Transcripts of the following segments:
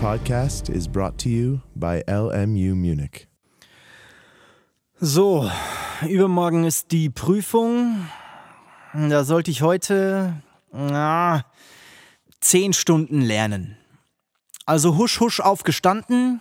podcast is brought to you by LMU Munich. So, übermorgen ist die Prüfung. Da sollte ich heute na, zehn Stunden lernen. Also husch husch aufgestanden,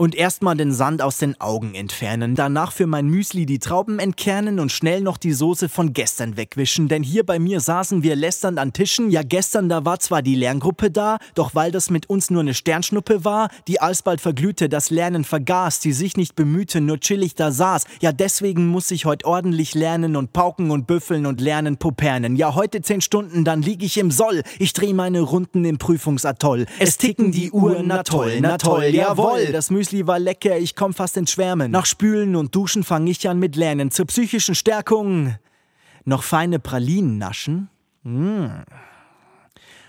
und erstmal den Sand aus den Augen entfernen, danach für mein Müsli die Trauben entkernen und schnell noch die Soße von gestern wegwischen, denn hier bei mir saßen wir lästernd an Tischen, ja gestern da war zwar die Lerngruppe da, doch weil das mit uns nur eine Sternschnuppe war, die alsbald verglühte, das Lernen vergaß, die sich nicht bemühte, nur chillig da saß, ja deswegen muss ich heute ordentlich lernen und pauken und büffeln und lernen popernen, ja heute zehn Stunden, dann lieg ich im Soll, ich dreh meine Runden im Prüfungsatoll, es ticken die Uhren, na toll, na toll, jawoll, das Müsli Müsli war lecker, ich komm fast ins Schwärmen. Nach Spülen und Duschen fang ich an mit Lernen. Zur psychischen Stärkung noch feine Pralinen naschen. Mm.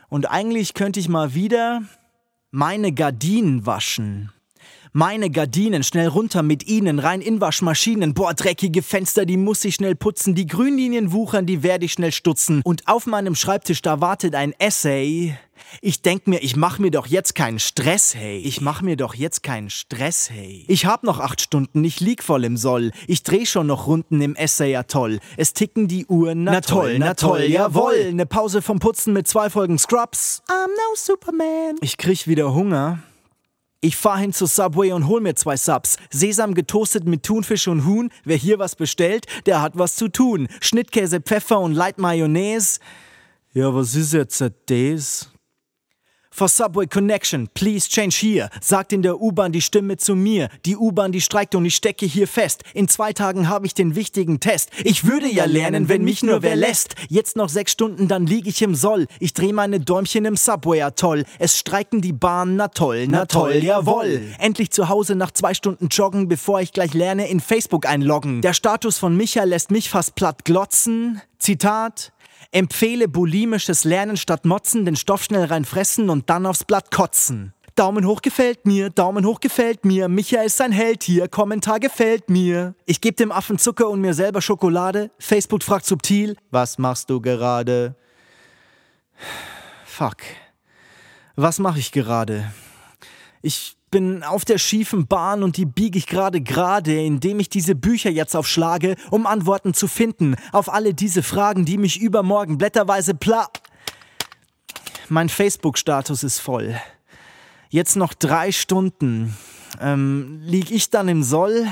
Und eigentlich könnte ich mal wieder meine Gardinen waschen. Meine Gardinen schnell runter mit ihnen, rein in Waschmaschinen. Boah, dreckige Fenster, die muss ich schnell putzen. Die Grünlinien wuchern, die werde ich schnell stutzen. Und auf meinem Schreibtisch, da wartet ein Essay. Ich denk mir, ich mach mir doch jetzt keinen Stress, hey. Ich mach mir doch jetzt keinen Stress, hey. Ich hab noch acht Stunden, ich lieg voll im Soll. Ich dreh schon noch Runden im Essay, ja toll. Es ticken die Uhren, na, na toll, na toll, jawoll. Ne Pause vom Putzen mit zwei Folgen Scrubs. I'm no Superman. Ich krieg wieder Hunger. Ich fahr hin zu Subway und hol mir zwei Subs. Sesam getoastet mit Thunfisch und Huhn. Wer hier was bestellt, der hat was zu tun. Schnittkäse, Pfeffer und Light Mayonnaise. Ja, was ist jetzt das? For Subway Connection, please change here, sagt in der U-Bahn die Stimme zu mir. Die U-Bahn, die streikt und ich stecke hier fest. In zwei Tagen habe ich den wichtigen Test. Ich würde ja lernen, wenn mich nur wer lässt. Jetzt noch sechs Stunden, dann lieg ich im Soll. Ich dreh meine Däumchen im Subway, atoll. Es streiken die Bahnen, na toll, na toll, jawoll. Endlich zu Hause nach zwei Stunden joggen, bevor ich gleich lerne, in Facebook einloggen. Der Status von Micha lässt mich fast platt glotzen. Zitat, Empfehle bulimisches Lernen statt Motzen, den Stoff schnell reinfressen und dann aufs Blatt kotzen. Daumen hoch gefällt mir, Daumen hoch gefällt mir, Michael ist ein Held hier, Kommentar gefällt mir. Ich geb dem Affen Zucker und mir selber Schokolade. Facebook fragt subtil, was machst du gerade? Fuck. Was mache ich gerade? Ich bin auf der schiefen Bahn und die biege ich gerade gerade, indem ich diese Bücher jetzt aufschlage, um Antworten zu finden auf alle diese Fragen, die mich übermorgen blätterweise pla... Mein Facebook-Status ist voll. Jetzt noch drei Stunden ähm, lieg ich dann im Soll?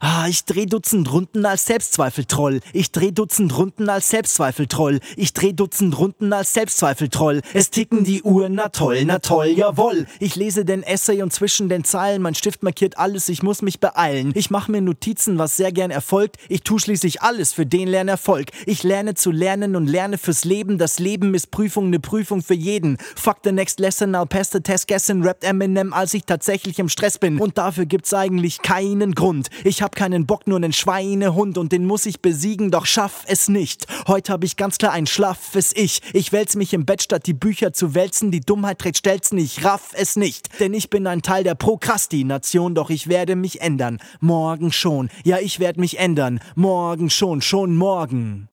Ah, ich dreh Dutzend Runden als Selbstzweifeltroll. Ich dreh Dutzend Runden als Selbstzweifeltroll. Ich dreh Dutzend Runden als Selbstzweifeltroll. Es ticken die Uhren, na toll, na toll, jawoll. Ich lese den Essay und zwischen den Zeilen, mein Stift markiert alles, ich muss mich beeilen. Ich mache mir Notizen, was sehr gern erfolgt. Ich tu schließlich alles für den Lernerfolg. Ich lerne zu lernen und lerne fürs Leben. Das Leben ist Prüfung, ne Prüfung für jeden. Fuck the next lesson, I'll pass the test, guessing, rappt Eminem, als ich tatsächlich im Stress bin bin. Und dafür gibt's eigentlich keinen Grund. Ich hab keinen Bock, nur einen Schweinehund und den muss ich besiegen, doch schaff es nicht. Heute hab ich ganz klar ein schlaffes Ich. Ich wälz mich im Bett, statt die Bücher zu wälzen. Die Dummheit trägt Stelzen, ich raff es nicht. Denn ich bin ein Teil der Prokrastination, doch ich werde mich ändern. Morgen schon. Ja, ich werde mich ändern. Morgen schon, schon morgen.